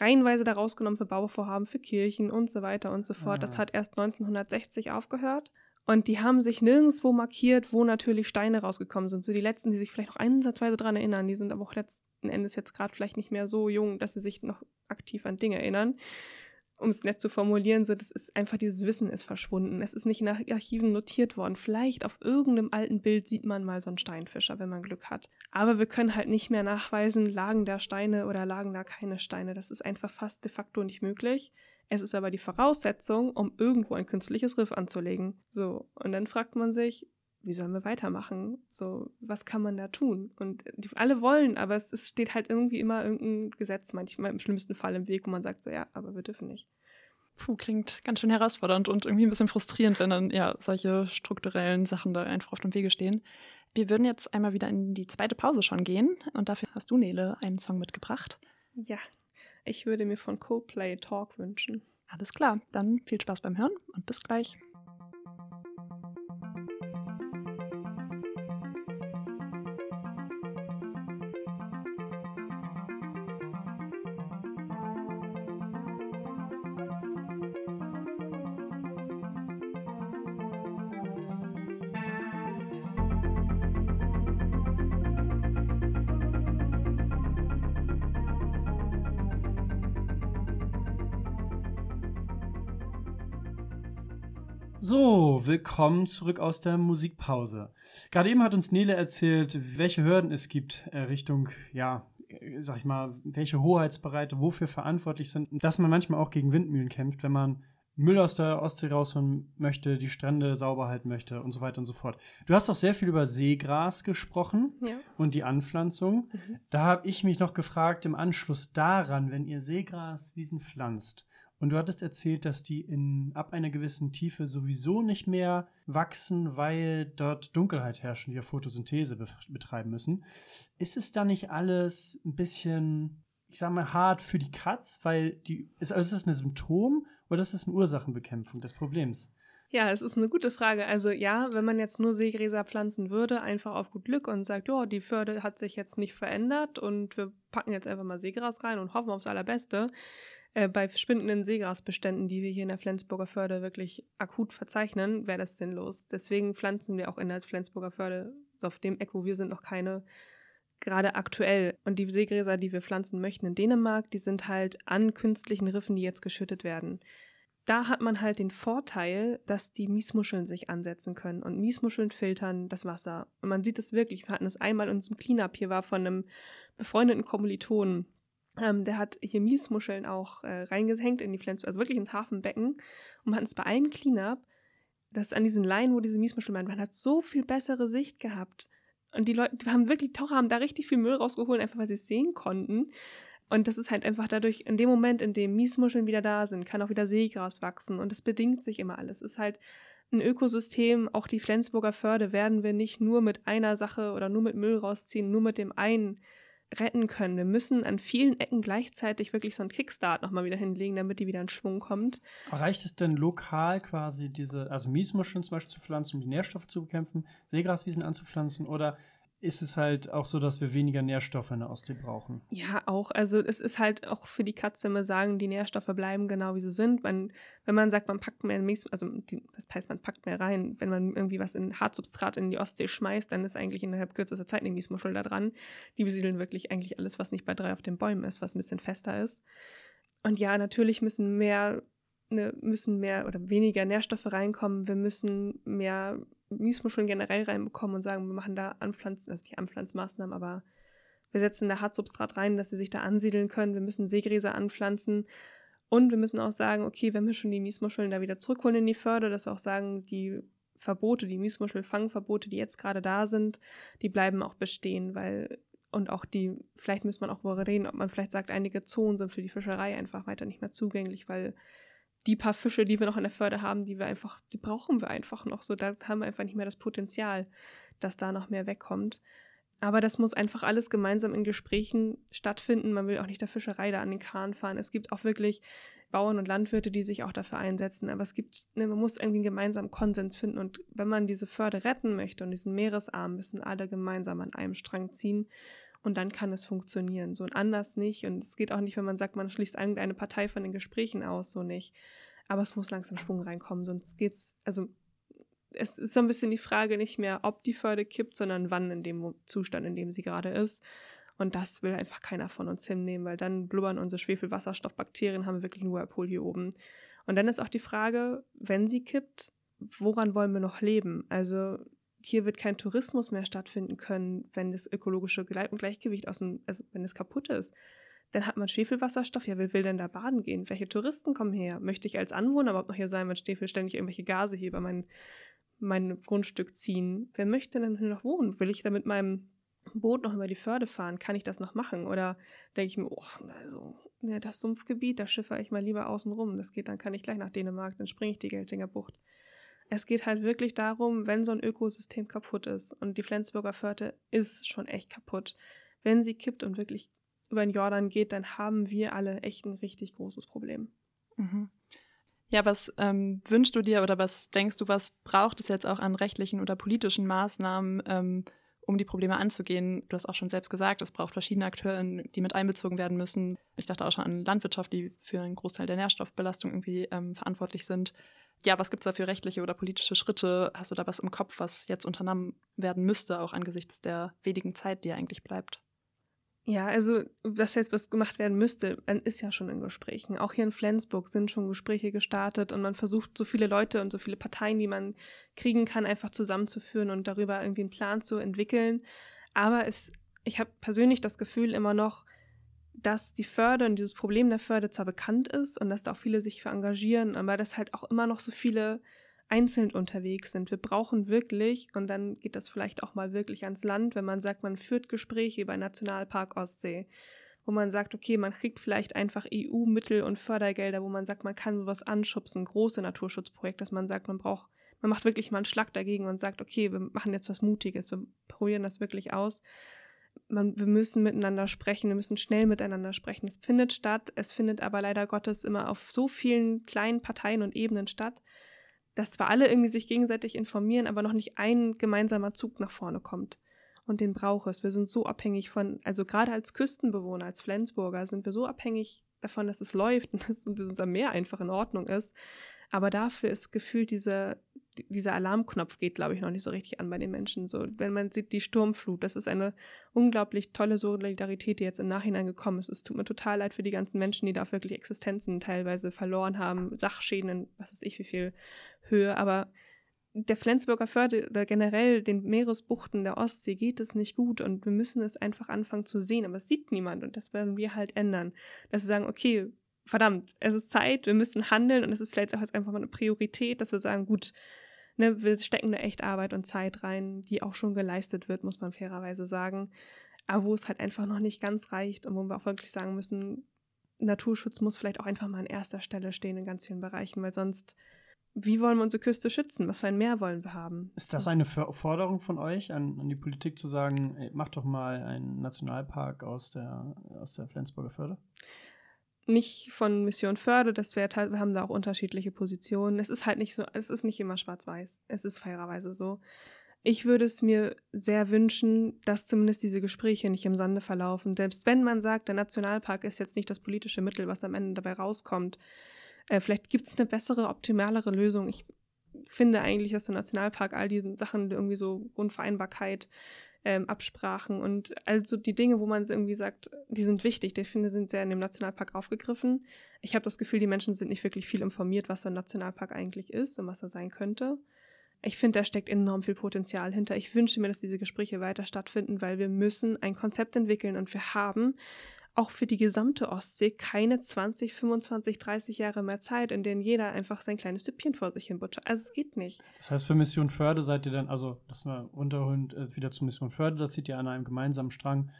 reihenweise da rausgenommen für Bauvorhaben, für Kirchen und so weiter und so fort. Ah. Das hat erst 1960 aufgehört. Und die haben sich nirgendwo markiert, wo natürlich Steine rausgekommen sind. So die letzten, die sich vielleicht noch einsatzweise daran erinnern, die sind aber auch letzten Endes jetzt gerade vielleicht nicht mehr so jung, dass sie sich noch aktiv an Dinge erinnern um es nett zu formulieren, so, das ist einfach dieses Wissen ist verschwunden. Es ist nicht in Archiven notiert worden. Vielleicht auf irgendeinem alten Bild sieht man mal so einen Steinfischer, wenn man Glück hat. Aber wir können halt nicht mehr nachweisen, lagen da Steine oder lagen da keine Steine. Das ist einfach fast de facto nicht möglich. Es ist aber die Voraussetzung, um irgendwo ein künstliches Riff anzulegen. So, und dann fragt man sich, wie sollen wir weitermachen? So, was kann man da tun? Und die, alle wollen, aber es, es, steht halt irgendwie immer irgendein Gesetz, manchmal im schlimmsten Fall im Weg, wo man sagt so, ja, aber wir dürfen nicht. Puh, klingt ganz schön herausfordernd und irgendwie ein bisschen frustrierend, wenn dann ja solche strukturellen Sachen da einfach auf dem Wege stehen. Wir würden jetzt einmal wieder in die zweite Pause schon gehen und dafür hast du, Nele, einen Song mitgebracht. Ja, ich würde mir von Coldplay Talk wünschen. Alles klar, dann viel Spaß beim Hören und bis gleich. Willkommen zurück aus der Musikpause. Gerade eben hat uns Nele erzählt, welche Hürden es gibt äh, Richtung, ja, äh, sag ich mal, welche Hoheitsbereite wofür verantwortlich sind, dass man manchmal auch gegen Windmühlen kämpft, wenn man Müll aus der Ostsee rausholen möchte, die Strände sauber halten möchte und so weiter und so fort. Du hast auch sehr viel über Seegras gesprochen ja. und die Anpflanzung. Mhm. Da habe ich mich noch gefragt, im Anschluss daran, wenn ihr Seegraswiesen pflanzt, und du hattest erzählt, dass die in, ab einer gewissen Tiefe sowieso nicht mehr wachsen, weil dort Dunkelheit herrscht und wir Photosynthese be betreiben müssen. Ist es da nicht alles ein bisschen, ich sag mal, hart für die Katz? Weil die, ist, also ist das ein Symptom oder ist das eine Ursachenbekämpfung des Problems? Ja, es ist eine gute Frage. Also ja, wenn man jetzt nur Seegräser pflanzen würde, einfach auf gut Glück und sagt, ja, die Förde hat sich jetzt nicht verändert und wir packen jetzt einfach mal Seegras rein und hoffen aufs Allerbeste, äh, bei verschwindenden Seegrasbeständen, die wir hier in der Flensburger Förde wirklich akut verzeichnen, wäre das sinnlos. Deswegen pflanzen wir auch in der Flensburger Förde, so auf dem Eck, wo wir sind, noch keine gerade aktuell. Und die Seegräser, die wir pflanzen möchten in Dänemark, die sind halt an künstlichen Riffen, die jetzt geschüttet werden. Da hat man halt den Vorteil, dass die Miesmuscheln sich ansetzen können. Und Miesmuscheln filtern das Wasser. Und man sieht es wirklich. Wir hatten es einmal in unserem Cleanup. Hier war von einem befreundeten Kommilitonen ähm, der hat hier Miesmuscheln auch äh, reingehängt in die Flensburg, also wirklich ins Hafenbecken. Und man hat es bei einem Cleanup, das an diesen Leinen, wo diese Miesmuscheln waren, man hat so viel bessere Sicht gehabt. Und die Leute, die haben wirklich, Taucher haben da richtig viel Müll rausgeholt, einfach weil sie es sehen konnten. Und das ist halt einfach dadurch, in dem Moment, in dem Miesmuscheln wieder da sind, kann auch wieder Seegras wachsen. Und es bedingt sich immer alles. Es ist halt ein Ökosystem, auch die Flensburger Förde werden wir nicht nur mit einer Sache oder nur mit Müll rausziehen, nur mit dem einen retten können. Wir müssen an vielen Ecken gleichzeitig wirklich so einen Kickstart nochmal wieder hinlegen, damit die wieder in Schwung kommt. Reicht es denn lokal quasi diese, also Miesmuscheln zum Beispiel zu pflanzen, um die Nährstoffe zu bekämpfen, Seegraswiesen anzupflanzen oder ist es halt auch so, dass wir weniger Nährstoffe in der Ostsee brauchen. Ja, auch. Also es ist halt auch für die Katze immer sagen, die Nährstoffe bleiben genau wie sie sind. Man, wenn man sagt, man packt mehr Mies, also die, das heißt, man packt mehr rein, wenn man irgendwie was in Hartsubstrat in die Ostsee schmeißt, dann ist eigentlich innerhalb kürzester Zeit eine Miesmuschel da dran. Die besiedeln wirklich eigentlich alles, was nicht bei drei auf den Bäumen ist, was ein bisschen fester ist. Und ja, natürlich müssen mehr ne, müssen mehr oder weniger Nährstoffe reinkommen. Wir müssen mehr Miesmuscheln generell reinbekommen und sagen, wir machen da Anpflanzen, also nicht Anpflanzmaßnahmen, aber wir setzen da Hartsubstrat rein, dass sie sich da ansiedeln können. Wir müssen Seegräser anpflanzen. Und wir müssen auch sagen, okay, wenn wir schon die Miesmuscheln da wieder zurückholen in die Förde, dass wir auch sagen, die Verbote, die Miesmuschelfangverbote, die jetzt gerade da sind, die bleiben auch bestehen, weil und auch die, vielleicht müssen man auch darüber reden, ob man vielleicht sagt, einige Zonen sind für die Fischerei einfach weiter nicht mehr zugänglich, weil die paar Fische, die wir noch in der Förde haben, die wir einfach, die brauchen wir einfach noch so. Da haben wir einfach nicht mehr das Potenzial, dass da noch mehr wegkommt. Aber das muss einfach alles gemeinsam in Gesprächen stattfinden. Man will auch nicht der Fischerei da an den Kahn fahren. Es gibt auch wirklich Bauern und Landwirte, die sich auch dafür einsetzen. Aber es gibt, ne, man muss irgendwie einen gemeinsamen Konsens finden. Und wenn man diese Förde retten möchte und diesen Meeresarm, müssen alle gemeinsam an einem Strang ziehen. Und dann kann es funktionieren. So und anders nicht. Und es geht auch nicht, wenn man sagt, man schließt irgendeine Partei von den Gesprächen aus, so nicht. Aber es muss langsam Schwung reinkommen, sonst geht's, also es ist so ein bisschen die Frage nicht mehr, ob die Förde kippt, sondern wann in dem Zustand, in dem sie gerade ist. Und das will einfach keiner von uns hinnehmen, weil dann blubbern unsere Schwefelwasserstoffbakterien, haben wir wirklich nur Whirlpool hier oben. Und dann ist auch die Frage, wenn sie kippt, woran wollen wir noch leben? Also hier wird kein Tourismus mehr stattfinden können, wenn das ökologische Gleichgewicht aus dem, also wenn es kaputt ist. Dann hat man Schwefelwasserstoff. Ja, wer will denn da baden gehen? Welche Touristen kommen her? Möchte ich als Anwohner überhaupt noch hier sein, wenn Schwefel ständig irgendwelche Gase hier über mein, mein Grundstück ziehen? Wer möchte denn hier noch wohnen? Will ich da mit meinem Boot noch über die Förde fahren? Kann ich das noch machen? Oder denke ich mir, oh, also, ja, das Sumpfgebiet, da schiffe ich mal lieber außen rum. Das geht, dann kann ich gleich nach Dänemark, dann springe ich die Geltinger Bucht. Es geht halt wirklich darum, wenn so ein Ökosystem kaputt ist und die Flensburger Förde ist schon echt kaputt, wenn sie kippt und wirklich über den Jordan geht, dann haben wir alle echt ein richtig großes Problem. Mhm. Ja, was ähm, wünschst du dir oder was denkst du, was braucht es jetzt auch an rechtlichen oder politischen Maßnahmen, ähm, um die Probleme anzugehen? Du hast auch schon selbst gesagt, es braucht verschiedene Akteure, die mit einbezogen werden müssen. Ich dachte auch schon an Landwirtschaft, die für einen Großteil der Nährstoffbelastung irgendwie ähm, verantwortlich sind ja, was gibt es da für rechtliche oder politische Schritte? Hast du da was im Kopf, was jetzt unternommen werden müsste, auch angesichts der wenigen Zeit, die ja eigentlich bleibt? Ja, also was jetzt was gemacht werden müsste, man ist ja schon in Gesprächen. Auch hier in Flensburg sind schon Gespräche gestartet und man versucht, so viele Leute und so viele Parteien, die man kriegen kann, einfach zusammenzuführen und darüber irgendwie einen Plan zu entwickeln. Aber es, ich habe persönlich das Gefühl immer noch, dass die Förde und dieses Problem der Förde zwar bekannt ist und dass da auch viele sich für engagieren, aber dass halt auch immer noch so viele einzeln unterwegs sind. Wir brauchen wirklich, und dann geht das vielleicht auch mal wirklich ans Land, wenn man sagt, man führt Gespräche über Nationalpark Ostsee, wo man sagt, okay, man kriegt vielleicht einfach EU-Mittel und Fördergelder, wo man sagt, man kann was anschubsen, große Naturschutzprojekte, dass man sagt, man braucht, man macht wirklich mal einen Schlag dagegen und sagt, okay, wir machen jetzt was Mutiges, wir probieren das wirklich aus man, wir müssen miteinander sprechen, wir müssen schnell miteinander sprechen. Es findet statt, es findet aber leider Gottes immer auf so vielen kleinen Parteien und Ebenen statt, dass zwar alle irgendwie sich gegenseitig informieren, aber noch nicht ein gemeinsamer Zug nach vorne kommt. Und den braucht es. Wir sind so abhängig von, also gerade als Küstenbewohner, als Flensburger, sind wir so abhängig davon, dass es läuft und dass unser Meer einfach in Ordnung ist. Aber dafür ist gefühlt diese, dieser Alarmknopf geht, glaube ich, noch nicht so richtig an bei den Menschen. So, wenn man sieht, die Sturmflut, das ist eine unglaublich tolle Solidarität, die jetzt im Nachhinein gekommen ist. Es tut mir total leid für die ganzen Menschen, die da wirklich Existenzen teilweise verloren haben, Sachschäden in was weiß ich wie viel Höhe. Aber der Flensburger Förde oder generell den Meeresbuchten der Ostsee geht es nicht gut und wir müssen es einfach anfangen zu sehen, aber es sieht niemand und das werden wir halt ändern. Dass wir sagen, okay, verdammt, es ist Zeit, wir müssen handeln und es ist vielleicht auch jetzt einfach mal eine Priorität, dass wir sagen, gut, ne, wir stecken da echt Arbeit und Zeit rein, die auch schon geleistet wird, muss man fairerweise sagen. Aber wo es halt einfach noch nicht ganz reicht und wo wir auch wirklich sagen müssen, Naturschutz muss vielleicht auch einfach mal an erster Stelle stehen in ganz vielen Bereichen, weil sonst, wie wollen wir unsere Küste schützen? Was für ein Meer wollen wir haben? Ist das eine Forderung von euch an, an die Politik zu sagen, ey, macht doch mal einen Nationalpark aus der, aus der Flensburger Förde? Nicht von Mission Förde, das wäre wir haben da auch unterschiedliche Positionen. Es ist halt nicht so, es ist nicht immer schwarz-weiß. Es ist fairerweise so. ich würde es mir sehr wünschen, dass zumindest diese Gespräche nicht im Sande verlaufen. Selbst wenn man sagt, der Nationalpark ist jetzt nicht das politische Mittel, was am Ende dabei rauskommt. Äh, vielleicht gibt es eine bessere, optimalere Lösung. Ich finde eigentlich, dass der Nationalpark all diese Sachen irgendwie so Unvereinbarkeit, ähm, Absprachen und also die Dinge, wo man irgendwie sagt, die sind wichtig, die finde sind sehr in dem Nationalpark aufgegriffen. Ich habe das Gefühl, die Menschen sind nicht wirklich viel informiert, was ein Nationalpark eigentlich ist und was er sein könnte. Ich finde, da steckt enorm viel Potenzial hinter. Ich wünsche mir, dass diese Gespräche weiter stattfinden, weil wir müssen ein Konzept entwickeln und wir haben auch für die gesamte Ostsee keine 20, 25, 30 Jahre mehr Zeit, in denen jeder einfach sein kleines Süppchen vor sich hin butschert. Also es geht nicht. Das heißt, für Mission Förde seid ihr dann, also lass mal runterholen, äh, wieder zu Mission Förde, da zieht ihr an einem gemeinsamen Strang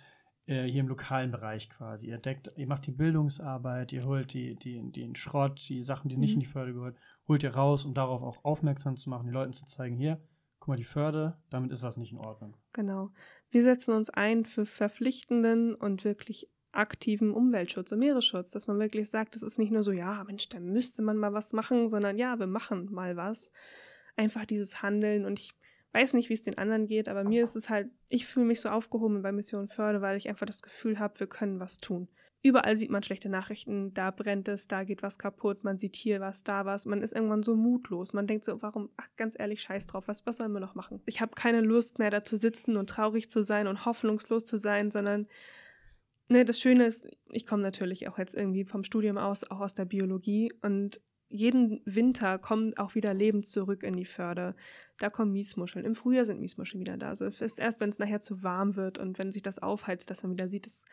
äh, hier im lokalen Bereich quasi. Ihr deckt, ihr macht die Bildungsarbeit, ihr holt die, die, den Schrott, die Sachen, die nicht mhm. in die Förde gehören, holt ihr raus, um darauf auch aufmerksam zu machen, den Leuten zu zeigen, hier, guck mal, die Förde, damit ist was nicht in Ordnung. Genau. Wir setzen uns ein für verpflichtenden und wirklich aktiven Umweltschutz und Meeresschutz, dass man wirklich sagt, es ist nicht nur so, ja, Mensch, da müsste man mal was machen, sondern ja, wir machen mal was. Einfach dieses Handeln und ich weiß nicht, wie es den anderen geht, aber mir ist es halt, ich fühle mich so aufgehoben bei Mission Förde, weil ich einfach das Gefühl habe, wir können was tun. Überall sieht man schlechte Nachrichten, da brennt es, da geht was kaputt, man sieht hier was, da was. Man ist irgendwann so mutlos. Man denkt so, warum, ach ganz ehrlich, scheiß drauf, was, was sollen wir noch machen? Ich habe keine Lust mehr da zu sitzen und traurig zu sein und hoffnungslos zu sein, sondern ne, das Schöne ist, ich komme natürlich auch jetzt irgendwie vom Studium aus, auch aus der Biologie und jeden Winter kommt auch wieder Leben zurück in die Förde. Da kommen Miesmuscheln. Im Frühjahr sind Miesmuscheln wieder da. Also es ist erst, wenn es nachher zu warm wird und wenn sich das aufheizt, dass man wieder sieht, es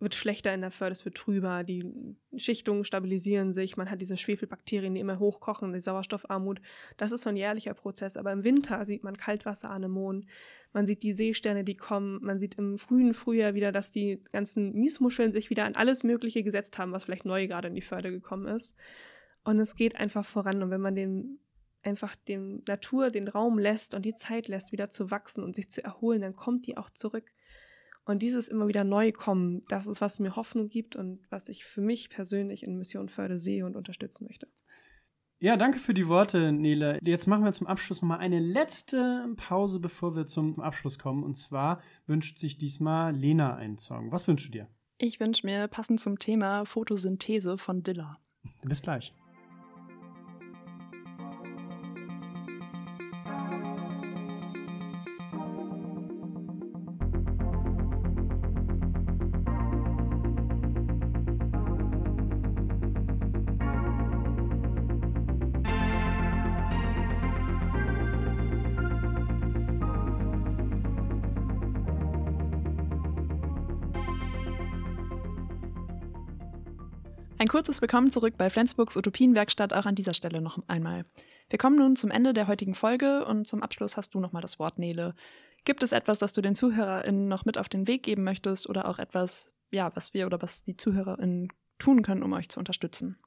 wird schlechter in der Förde, es wird trüber, die Schichtungen stabilisieren sich, man hat diese Schwefelbakterien, die immer hochkochen, die Sauerstoffarmut. Das ist so ein jährlicher Prozess. Aber im Winter sieht man Kaltwasseranemonen, man sieht die Seesterne, die kommen, man sieht im frühen Frühjahr wieder, dass die ganzen Miesmuscheln sich wieder an alles Mögliche gesetzt haben, was vielleicht neu gerade in die Förde gekommen ist. Und es geht einfach voran. Und wenn man dem einfach dem Natur den Raum lässt und die Zeit lässt, wieder zu wachsen und sich zu erholen, dann kommt die auch zurück. Und dieses immer wieder neu kommen, das ist, was mir Hoffnung gibt und was ich für mich persönlich in Mission Förde sehe und unterstützen möchte. Ja, danke für die Worte, Nele. Jetzt machen wir zum Abschluss nochmal eine letzte Pause, bevor wir zum Abschluss kommen. Und zwar wünscht sich diesmal Lena einen Song. Was wünschst du dir? Ich wünsche mir passend zum Thema Photosynthese von Dilla. Bis gleich. Ein kurzes Willkommen zurück bei Flensburgs Utopienwerkstatt auch an dieser Stelle noch einmal. Wir kommen nun zum Ende der heutigen Folge und zum Abschluss hast du nochmal das Wort, Nele. Gibt es etwas, das du den ZuhörerInnen noch mit auf den Weg geben möchtest oder auch etwas, ja, was wir oder was die ZuhörerInnen tun können, um euch zu unterstützen?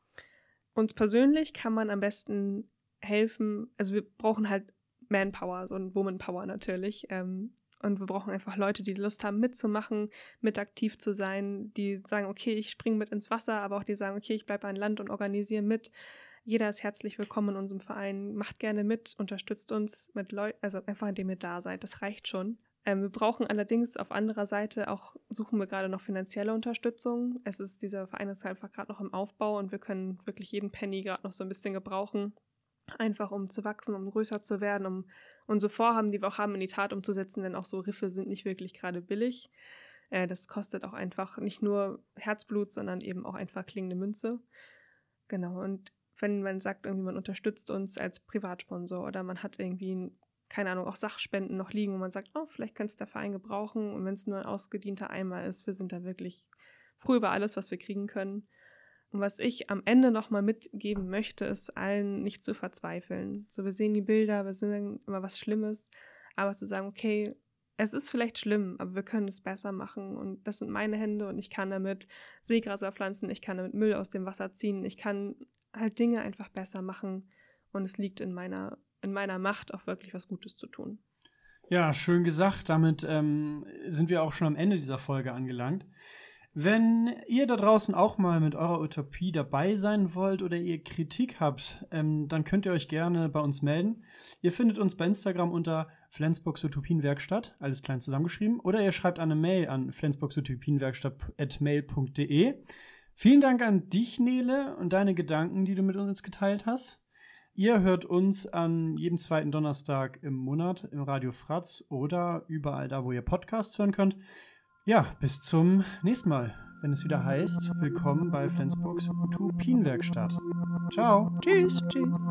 Uns persönlich kann man am besten helfen, also wir brauchen halt Manpower, so ein Womanpower natürlich. Ähm, und wir brauchen einfach Leute, die Lust haben, mitzumachen, mit aktiv zu sein, die sagen, okay, ich springe mit ins Wasser, aber auch die sagen, okay, ich bleibe an Land und organisiere mit. Jeder ist herzlich willkommen in unserem Verein. Macht gerne mit, unterstützt uns mit Leuten, also einfach indem ihr da seid. Das reicht schon. Ähm, wir brauchen allerdings auf anderer Seite auch, suchen wir gerade noch finanzielle Unterstützung. Es ist, dieser Verein ist einfach gerade noch im Aufbau und wir können wirklich jeden Penny gerade noch so ein bisschen gebrauchen einfach um zu wachsen, um größer zu werden, um unsere Vorhaben, die wir auch haben, in die Tat umzusetzen, denn auch so Riffe sind nicht wirklich gerade billig. Äh, das kostet auch einfach nicht nur Herzblut, sondern eben auch einfach klingende Münze. Genau, und wenn man sagt, irgendwie man unterstützt uns als Privatsponsor oder man hat irgendwie, keine Ahnung, auch Sachspenden noch liegen, wo man sagt, oh, vielleicht könnte es der Verein gebrauchen und wenn es nur ein ausgedienter Eimer ist, wir sind da wirklich froh über alles, was wir kriegen können. Und was ich am Ende nochmal mitgeben möchte, ist allen nicht zu verzweifeln. So, wir sehen die Bilder, wir sehen immer was Schlimmes, aber zu sagen, okay, es ist vielleicht schlimm, aber wir können es besser machen. Und das sind meine Hände und ich kann damit Seegräser pflanzen, ich kann damit Müll aus dem Wasser ziehen, ich kann halt Dinge einfach besser machen. Und es liegt in meiner, in meiner Macht, auch wirklich was Gutes zu tun. Ja, schön gesagt. Damit ähm, sind wir auch schon am Ende dieser Folge angelangt. Wenn ihr da draußen auch mal mit eurer Utopie dabei sein wollt oder ihr Kritik habt, ähm, dann könnt ihr euch gerne bei uns melden. Ihr findet uns bei Instagram unter Flensburgs Utopienwerkstatt, alles klein zusammengeschrieben, oder ihr schreibt eine Mail an flensburgsutopienwerkstatt.mail.de. Vielen Dank an dich, Nele, und deine Gedanken, die du mit uns geteilt hast. Ihr hört uns an jedem zweiten Donnerstag im Monat im Radio Fratz oder überall da, wo ihr Podcasts hören könnt. Ja, bis zum nächsten Mal, wenn es wieder heißt, willkommen bei Flensburgs Utopienwerkstatt. Ciao. Tschüss. Tschüss.